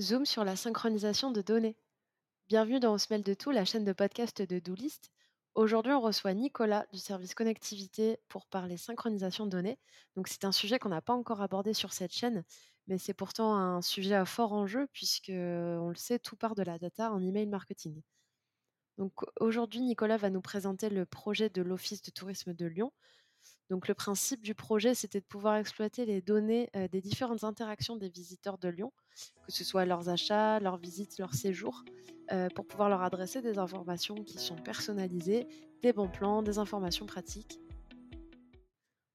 Zoom sur la synchronisation de données. Bienvenue dans On se mêle de tout, la chaîne de podcast de Doolist. Aujourd'hui, on reçoit Nicolas du service connectivité pour parler synchronisation de données. Donc, c'est un sujet qu'on n'a pas encore abordé sur cette chaîne, mais c'est pourtant un sujet à fort enjeu puisque, on le sait, tout part de la data en email marketing. Donc, aujourd'hui, Nicolas va nous présenter le projet de l'Office de tourisme de Lyon, donc le principe du projet, c'était de pouvoir exploiter les données des différentes interactions des visiteurs de Lyon, que ce soit leurs achats, leurs visites, leurs séjours, pour pouvoir leur adresser des informations qui sont personnalisées, des bons plans, des informations pratiques.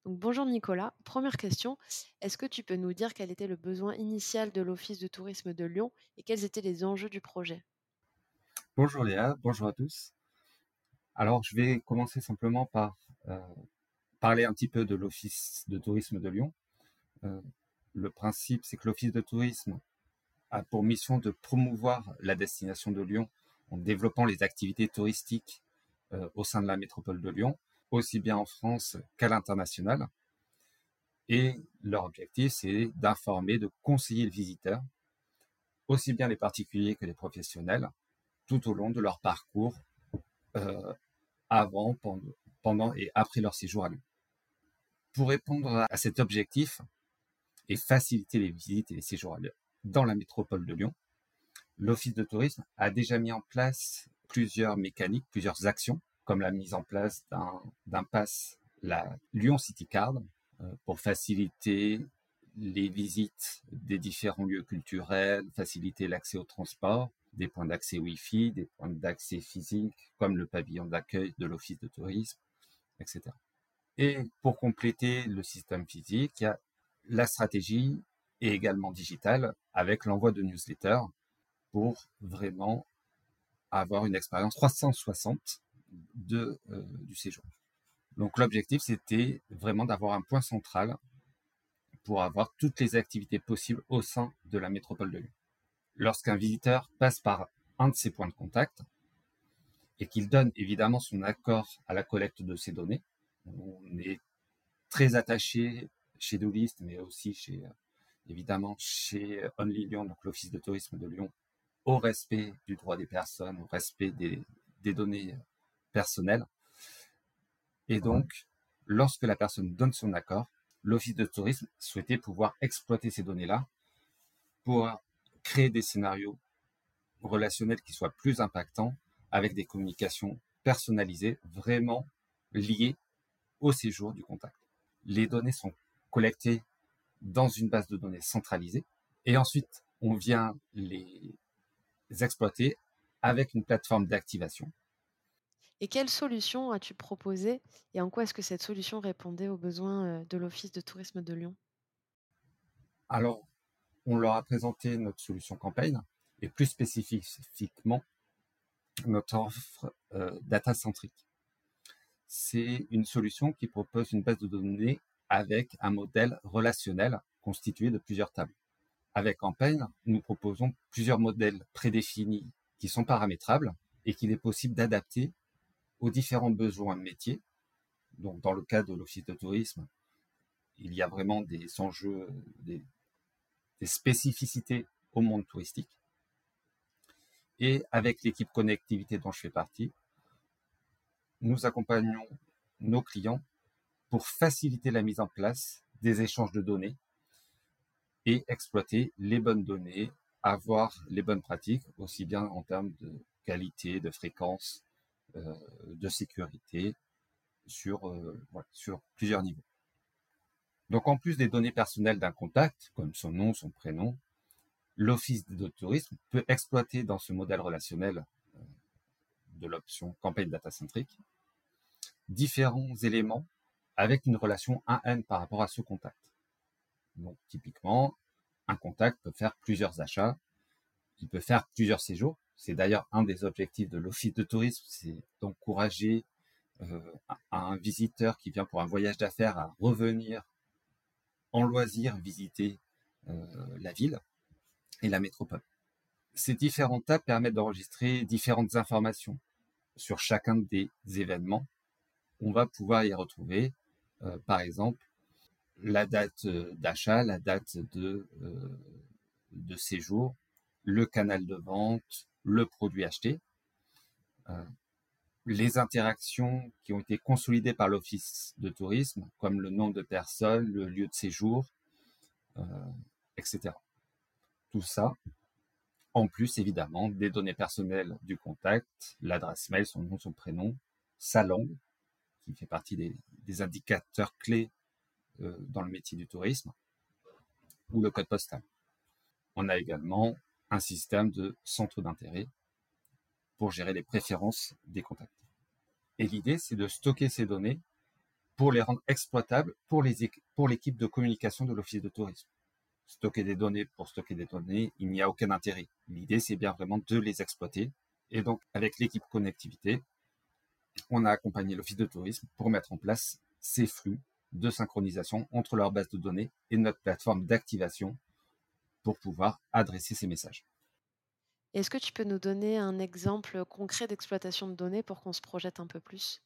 Donc, bonjour Nicolas. Première question, est-ce que tu peux nous dire quel était le besoin initial de l'Office de tourisme de Lyon et quels étaient les enjeux du projet? Bonjour Léa, bonjour à tous. Alors, je vais commencer simplement par parler un petit peu de l'Office de tourisme de Lyon. Euh, le principe, c'est que l'Office de tourisme a pour mission de promouvoir la destination de Lyon en développant les activités touristiques euh, au sein de la métropole de Lyon, aussi bien en France qu'à l'international. Et leur objectif, c'est d'informer, de conseiller le visiteur, aussi bien les particuliers que les professionnels, tout au long de leur parcours, euh, avant, pendant et après leur séjour à Lyon. Pour répondre à cet objectif et faciliter les visites et les séjours dans la métropole de Lyon, l'Office de tourisme a déjà mis en place plusieurs mécaniques, plusieurs actions, comme la mise en place d'un pass, la Lyon City Card, euh, pour faciliter les visites des différents lieux culturels, faciliter l'accès au transport, des points d'accès Wi-Fi, des points d'accès physiques, comme le pavillon d'accueil de l'Office de tourisme, etc. Et pour compléter le système physique, il y a la stratégie et également digitale avec l'envoi de newsletters pour vraiment avoir une expérience 360 de, euh, du séjour. Donc l'objectif, c'était vraiment d'avoir un point central pour avoir toutes les activités possibles au sein de la métropole de Lyon. Lorsqu'un visiteur passe par un de ces points de contact et qu'il donne évidemment son accord à la collecte de ces données, on est très attaché chez Doulist, mais aussi chez, évidemment, chez Only Lyon, donc l'Office de tourisme de Lyon, au respect du droit des personnes, au respect des, des données personnelles. Et donc, lorsque la personne donne son accord, l'Office de tourisme souhaitait pouvoir exploiter ces données-là pour créer des scénarios relationnels qui soient plus impactants avec des communications personnalisées, vraiment liées au séjour du contact. Les données sont collectées dans une base de données centralisée et ensuite on vient les exploiter avec une plateforme d'activation. Et quelle solution as-tu proposé et en quoi est-ce que cette solution répondait aux besoins euh, de l'Office de tourisme de Lyon? Alors, on leur a présenté notre solution campagne et plus spécifiquement notre offre euh, data-centrique c'est une solution qui propose une base de données avec un modèle relationnel constitué de plusieurs tables. Avec Campaign, nous proposons plusieurs modèles prédéfinis qui sont paramétrables et qu'il est possible d'adapter aux différents besoins de métier. Donc, dans le cas de l'office de tourisme, il y a vraiment des enjeux, des, des spécificités au monde touristique. Et avec l'équipe connectivité dont je fais partie, nous accompagnons nos clients pour faciliter la mise en place des échanges de données et exploiter les bonnes données, avoir les bonnes pratiques, aussi bien en termes de qualité, de fréquence, euh, de sécurité, sur, euh, sur plusieurs niveaux. Donc en plus des données personnelles d'un contact, comme son nom, son prénom, l'Office de tourisme peut exploiter dans ce modèle relationnel de l'option campagne data centrique différents éléments avec une relation 1N par rapport à ce contact. Donc, typiquement, un contact peut faire plusieurs achats, il peut faire plusieurs séjours. C'est d'ailleurs un des objectifs de l'office de tourisme, c'est d'encourager euh, un visiteur qui vient pour un voyage d'affaires à revenir en loisir visiter euh, la ville et la métropole. Ces différents tables permettent d'enregistrer différentes informations sur chacun des événements on va pouvoir y retrouver, euh, par exemple, la date d'achat, la date de, de séjour, le canal de vente, le produit acheté, les interactions qui ont été consolidées par l'Office de tourisme, comme le nombre de personnes, le lieu de séjour, etc. Tout ça, en plus évidemment des données personnelles du contact, l'adresse mail, son nom, son prénom, sa langue, qui fait partie des, indicateurs clés euh, dans le métier du tourisme, ou le code postal. On a également un système de centre d'intérêt pour gérer les préférences des contacts. Et l'idée, c'est de stocker ces données pour les rendre exploitables pour l'équipe de communication de l'Office de tourisme. Stocker des données pour stocker des données, il n'y a aucun intérêt. L'idée, c'est bien vraiment de les exploiter. Et donc, avec l'équipe connectivité, on a accompagné l'Office de tourisme pour mettre en place ces flux de synchronisation entre leur base de données et notre plateforme d'activation pour pouvoir adresser ces messages. Est-ce que tu peux nous donner un exemple concret d'exploitation de données pour qu'on se projette un peu plus?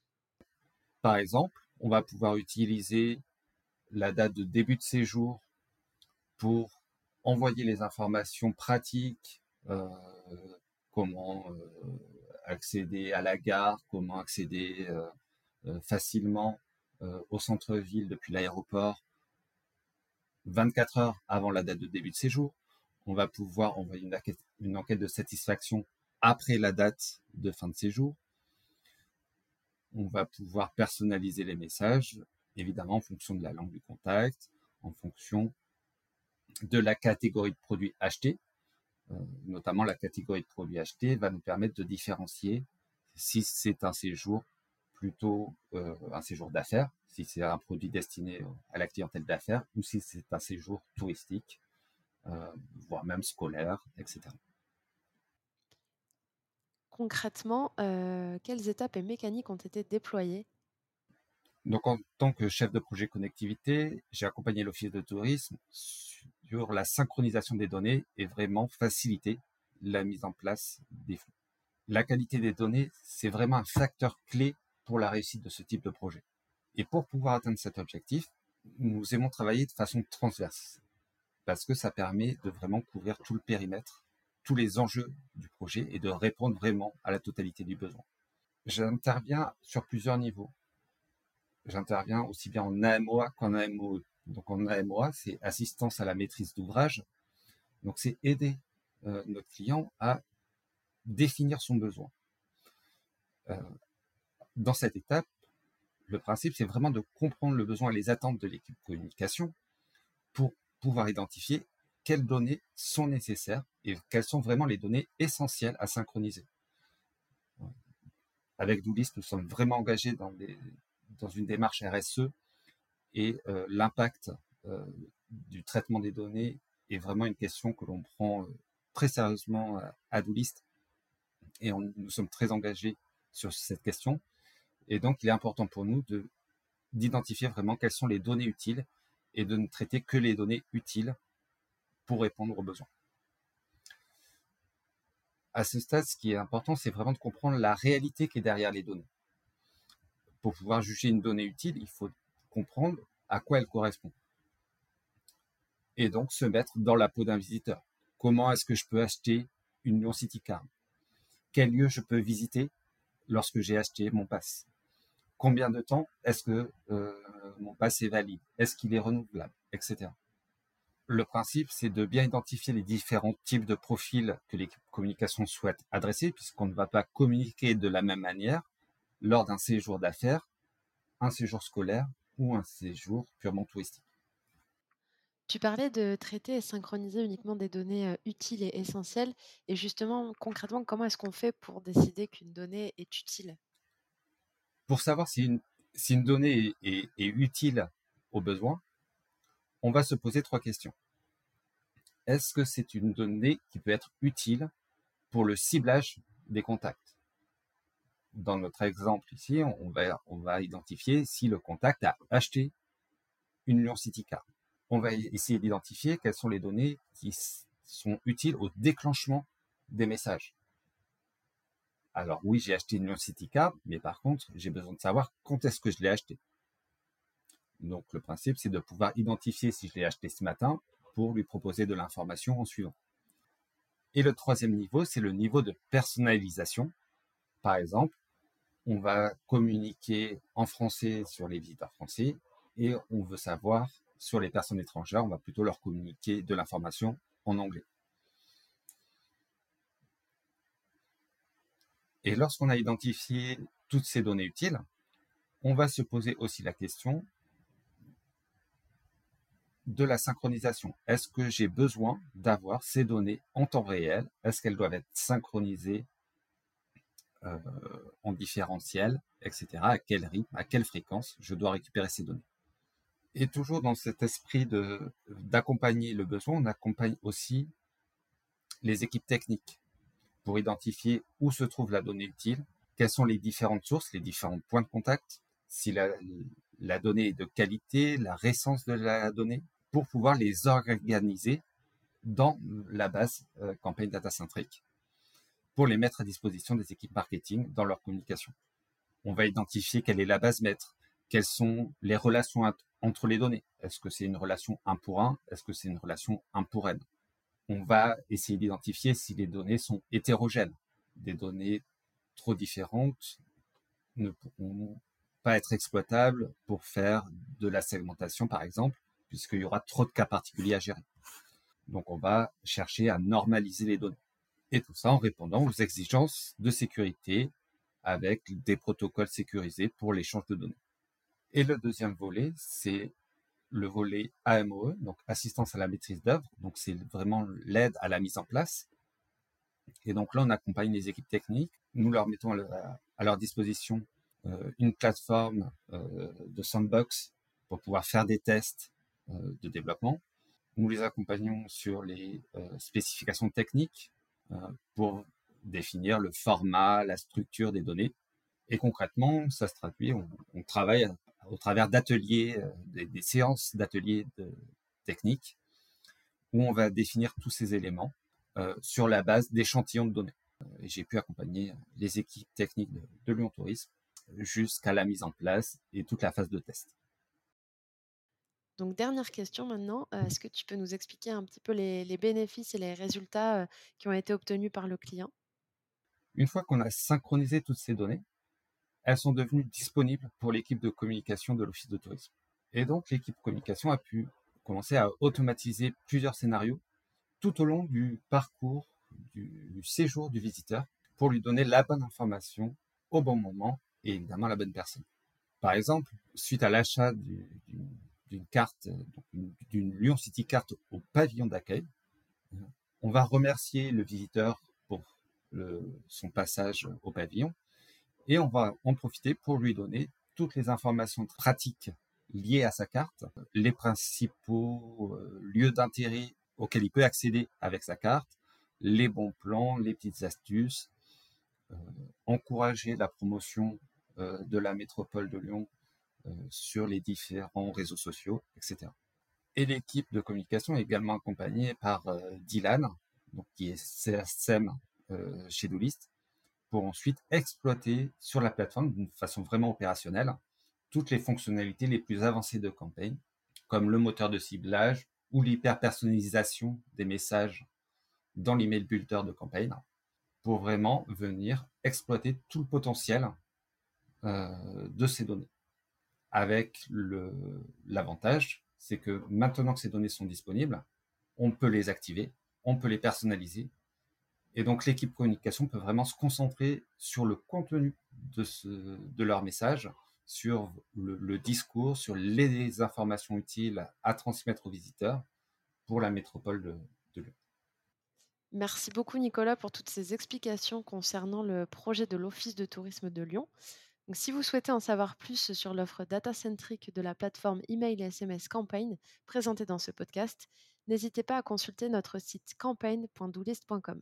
Par exemple, on va pouvoir utiliser la date de début de séjour pour envoyer les informations pratiques, euh, comment euh, accéder à la gare, comment accéder euh, facilement au centre-ville depuis l'aéroport 24 heures avant la date de début de séjour. On va pouvoir envoyer une enquête, de satisfaction après la date de fin de séjour. On va pouvoir personnaliser les messages, évidemment en fonction de la langue du contact, en fonction de la catégorie de produits achetés. Euh, notamment la catégorie de produits achetés, va nous permettre de différencier si c'est un séjour plutôt euh, un séjour d'affaires, si c'est un produit destiné à la clientèle d'affaires, ou si c'est un séjour touristique, euh, voire même scolaire, etc. Concrètement, quelles étapes et mécaniques ont été déployées donc, en tant que chef de projet connectivité, j'ai accompagné l'Office de tourisme sur la synchronisation des données et vraiment faciliter la mise en place des flux. La qualité des données, c'est vraiment un facteur clé pour la réussite de ce type de projet. Et pour pouvoir atteindre cet objectif, nous aimons travailler de façon transverse parce que ça permet de vraiment couvrir tout le périmètre, tous les enjeux du projet et de répondre vraiment à la totalité du besoin. J'interviens sur plusieurs niveaux. J'interviens aussi bien en AMOA qu'en AMOE. Donc en AMOA, c'est assistance à la maîtrise d'ouvrage. Donc c'est aider euh, notre client à définir son besoin. Euh, dans cette étape, le principe, c'est vraiment de comprendre le besoin et les attentes de l'équipe communication pour pouvoir identifier quelles données sont nécessaires et quelles sont vraiment les données essentielles à synchroniser. Avec Doulis, nous sommes vraiment engagés dans, dans une démarche RSE et euh, l'impact euh, du traitement des données est vraiment une question que l'on prend euh, très sérieusement à Doulist et nous sommes très engagés sur cette question. Et donc, il est important pour nous de d'identifier vraiment quelles sont les données utiles et de ne traiter que les données utiles pour répondre aux besoins. À ce stade, ce qui est important, c'est vraiment de comprendre la réalité qui est derrière les données. Pour pouvoir juger une donnée utile, il faut comprendre à quoi elle correspond. Et donc se mettre dans la peau d'un visiteur. Comment est-ce que je peux acheter une Lyon City Card Quel lieu je peux visiter lorsque j'ai acheté mon pass? Combien de temps est-ce que euh, mon pass est valide? Est-ce qu'il est renouvelable? Etc. Le principe, c'est de bien identifier les différents types de profils que l'équipe communication souhaite adresser, puisqu'on ne va pas communiquer de la même manière lors d'un séjour d'affaires, un séjour scolaire ou un séjour purement touristique. Tu parlais de traiter et synchroniser uniquement des données utiles et essentielles. Et justement, concrètement, comment est-ce qu'on fait pour décider qu'une donnée est utile? Pour savoir si une, si une donnée est, est utile aux besoins, on va se poser trois questions. Est-ce que c'est une donnée qui peut être utile pour le ciblage des contacts? Dans notre exemple ici, on va, identifier si le contact a acheté une Lyon City Card. On va essayer d'identifier quelles sont les données qui sont utiles au déclenchement des messages. Alors oui, j'ai acheté une Lyon City Card, mais par contre, j'ai besoin de savoir quand est-ce que je l'ai acheté. Donc le principe, c'est de pouvoir identifier si je l'ai acheté ce matin pour lui proposer de l'information en suivant. Et le troisième niveau, c'est le niveau de personnalisation. Par exemple, on va communiquer en français sur les visiteurs français et on veut savoir sur les personnes étrangères, on va plutôt leur communiquer de l'information en anglais. Et lorsqu'on a identifié toutes ces données utiles, on va se poser aussi la question de la synchronisation. Est-ce que j'ai besoin d'avoir ces données en temps réel? Est-ce qu'elles doivent être synchronisées en différentiel, etc. À quel rythme, à quelle fréquence je dois récupérer ces données Et toujours dans cet esprit d'accompagner le besoin, on accompagne aussi les équipes techniques pour identifier où se trouve la donnée utile, quelles sont les différentes sources, les différents points de contact, si la, donnée est de qualité, la récence de la donnée, pour pouvoir les organiser dans la base euh, campagne data centric pour les mettre à disposition des équipes marketing dans leur communication. On va identifier quelle est la base maître, quelles sont les relations entre les données. Est-ce que c'est une relation un pour un? Est-ce que c'est une relation un pour n? On va essayer d'identifier si les données sont hétérogènes. Des données trop différentes ne pourront pas être exploitables pour faire de la segmentation, par exemple, puisqu'il y aura trop de cas particuliers à gérer. Donc on va chercher à normaliser les données. Et tout ça en répondant aux exigences de sécurité avec des protocoles sécurisés pour l'échange de données. Et le deuxième volet, c'est le volet AMOE, donc assistance à la maîtrise d'œuvre. Donc c'est vraiment l'aide à la mise en place. Et donc là, on accompagne les équipes techniques. Nous leur mettons à leur disposition euh, une plateforme euh, de sandbox pour pouvoir faire des tests euh, de développement. Nous les accompagnons sur les spécifications techniques pour définir le format, la structure des données. Et concrètement, ça se traduit, on, travaille au travers d'ateliers, des, séances d'ateliers de techniques, où on va définir tous ces éléments sur la base d'échantillons de données. J'ai pu accompagner les équipes techniques de Lyon Tourisme jusqu'à la mise en place et toute la phase de test. Donc, dernière question maintenant, euh, est-ce que tu peux nous expliquer un petit peu les, bénéfices et les résultats euh, qui ont été obtenus par le client? Une fois qu'on a synchronisé toutes ces données, elles sont devenues disponibles pour l'équipe de communication de l'Office de tourisme. Et donc, l'équipe communication a pu commencer à automatiser plusieurs scénarios tout au long du parcours du, séjour du visiteur pour lui donner la bonne information au bon moment et évidemment la bonne personne. Par exemple, suite à l'achat du, d'une carte, d'une Lyon City carte au pavillon d'accueil. On va remercier le visiteur pour son passage au pavillon et on va en profiter pour lui donner toutes les informations pratiques liées à sa carte, les principaux euh, lieux d'intérêt auxquels il peut accéder avec sa carte, les bons plans, les petites astuces, euh, encourager la promotion euh, de la métropole de Lyon euh, sur les différents réseaux sociaux, etc. Et l'équipe de communication est également accompagnée par euh, Dylan, qui est CSM euh, chez Doolist, pour ensuite exploiter sur la plateforme d'une façon vraiment opérationnelle toutes les fonctionnalités les plus avancées de campagne, comme le moteur de ciblage ou l'hyper-personnalisation des messages dans l'email builder de campagne, pour vraiment venir exploiter tout le potentiel de ces données avec l'avantage, c'est que maintenant que ces données sont disponibles, on peut les activer, on peut les personnaliser. Et donc l'équipe communication peut vraiment se concentrer sur le contenu de, leur message, sur le, discours, sur les informations utiles à transmettre aux visiteurs pour la métropole de Lyon. Merci beaucoup Nicolas pour toutes ces explications concernant le projet de l'Office de tourisme de Lyon si vous souhaitez en savoir plus sur l'offre data-centric de la plateforme email et SMS Campaign présentée dans ce podcast, n'hésitez pas à consulter notre site campaign.doolist.com.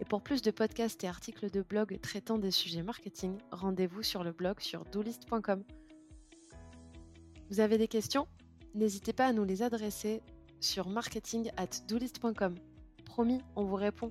Et pour plus de podcasts et articles de blog traitant des sujets marketing, rendez-vous sur le blog sur doolist.com. Vous avez des questions? N'hésitez pas à nous les adresser sur marketing at. Promis, on vous répond.